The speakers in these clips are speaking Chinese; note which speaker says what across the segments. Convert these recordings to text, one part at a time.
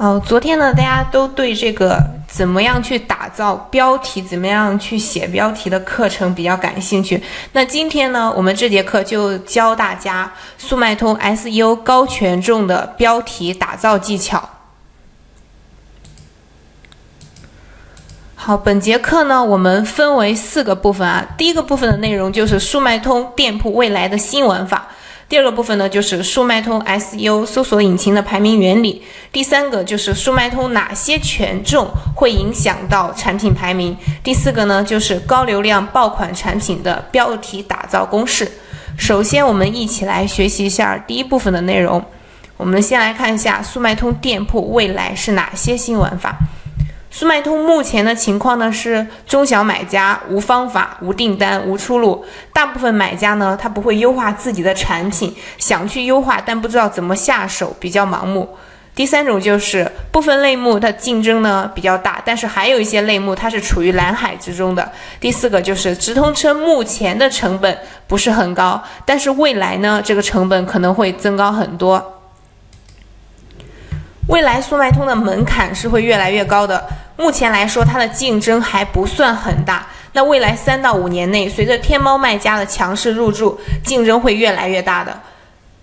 Speaker 1: 哦，昨天呢，大家都对这个怎么样去打造标题、怎么样去写标题的课程比较感兴趣。那今天呢，我们这节课就教大家速卖通 SEO 高权重的标题打造技巧。好，本节课呢，我们分为四个部分啊。第一个部分的内容就是速卖通店铺未来的新玩法。第二个部分呢，就是速卖通 SEO 搜索引擎的排名原理。第三个就是速卖通哪些权重会影响到产品排名。第四个呢，就是高流量爆款产品的标题打造公式。首先，我们一起来学习一下第一部分的内容。我们先来看一下速卖通店铺未来是哪些新玩法。速卖通目前的情况呢是中小买家无方法、无订单、无出路。大部分买家呢，他不会优化自己的产品，想去优化，但不知道怎么下手，比较盲目。第三种就是部分类目它竞争呢比较大，但是还有一些类目它是处于蓝海之中的。第四个就是直通车目前的成本不是很高，但是未来呢这个成本可能会增高很多。未来速卖通的门槛是会越来越高的。目前来说，它的竞争还不算很大。那未来三到五年内，随着天猫卖家的强势入驻，竞争会越来越大的。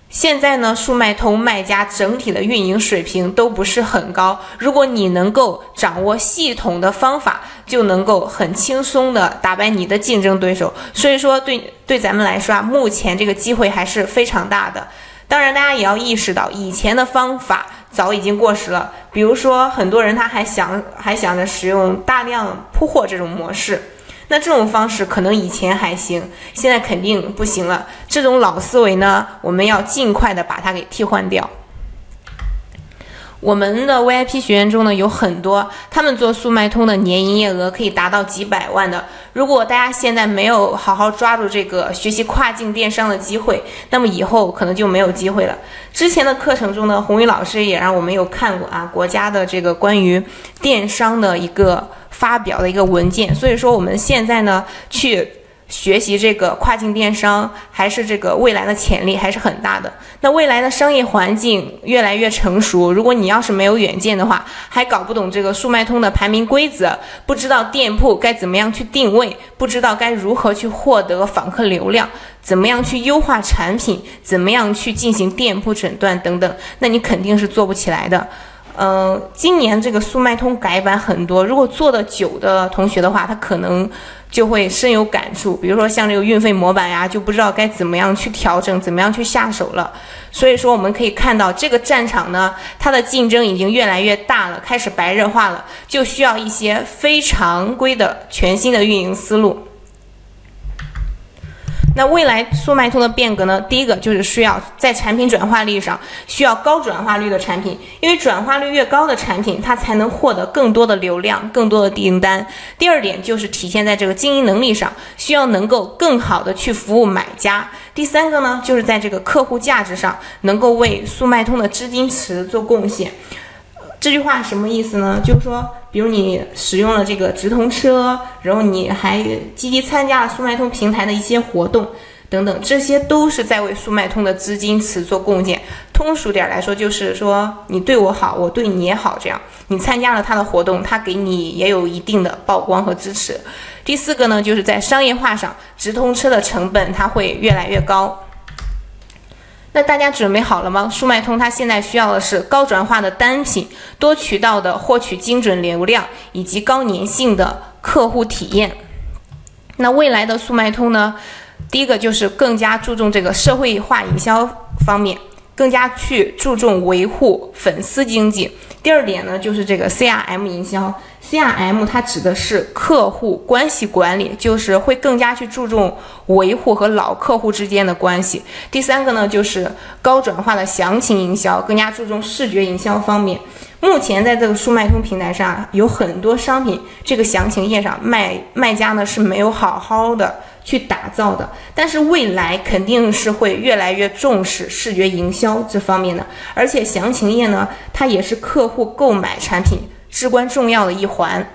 Speaker 1: 现在呢，速卖通卖家整体的运营水平都不是很高。如果你能够掌握系统的方法，就能够很轻松的打败你的竞争对手。所以说，对对咱们来说啊，目前这个机会还是非常大的。当然，大家也要意识到，以前的方法早已经过时了。比如说，很多人他还想还想着使用大量铺货这种模式，那这种方式可能以前还行，现在肯定不行了。这种老思维呢，我们要尽快的把它给替换掉。我们的 VIP 学员中呢，有很多他们做速卖通的年营业额可以达到几百万的。如果大家现在没有好好抓住这个学习跨境电商的机会，那么以后可能就没有机会了。之前的课程中呢，红宇老师也让我们有看过啊，国家的这个关于电商的一个发表的一个文件。所以说我们现在呢，去。学习这个跨境电商，还是这个未来的潜力还是很大的。那未来的商业环境越来越成熟，如果你要是没有远见的话，还搞不懂这个速卖通的排名规则，不知道店铺该怎么样去定位，不知道该如何去获得访客流量，怎么样去优化产品，怎么样去进行店铺诊断等等，那你肯定是做不起来的。嗯，今年这个速卖通改版很多，如果做的久的同学的话，他可能就会深有感触。比如说像这个运费模板呀，就不知道该怎么样去调整，怎么样去下手了。所以说我们可以看到，这个战场呢，它的竞争已经越来越大了，开始白热化了，就需要一些非常规的全新的运营思路。那未来速卖通的变革呢？第一个就是需要在产品转化率上需要高转化率的产品，因为转化率越高的产品，它才能获得更多的流量、更多的订单。第二点就是体现在这个经营能力上，需要能够更好的去服务买家。第三个呢，就是在这个客户价值上，能够为速卖通的资金池做贡献。这句话什么意思呢？就是说，比如你使用了这个直通车，然后你还积极参加了速卖通平台的一些活动等等，这些都是在为速卖通的资金池做贡献。通俗点来说，就是说你对我好，我对你也好，这样你参加了他的活动，他给你也有一定的曝光和支持。第四个呢，就是在商业化上，直通车的成本它会越来越高。那大家准备好了吗？速卖通它现在需要的是高转化的单品，多渠道的获取精准流量，以及高粘性的客户体验。那未来的速卖通呢？第一个就是更加注重这个社会化营销方面，更加去注重维护粉丝经济。第二点呢，就是这个 CRM 营销。CRM 它指的是客户关系管理，就是会更加去注重维护和老客户之间的关系。第三个呢，就是高转化的详情营销，更加注重视觉营销方面。目前在这个速卖通平台上有很多商品，这个详情页上卖卖家呢是没有好好的去打造的。但是未来肯定是会越来越重视视觉营销这方面的，而且详情页呢，它也是客户购买产品。至关重要的一环。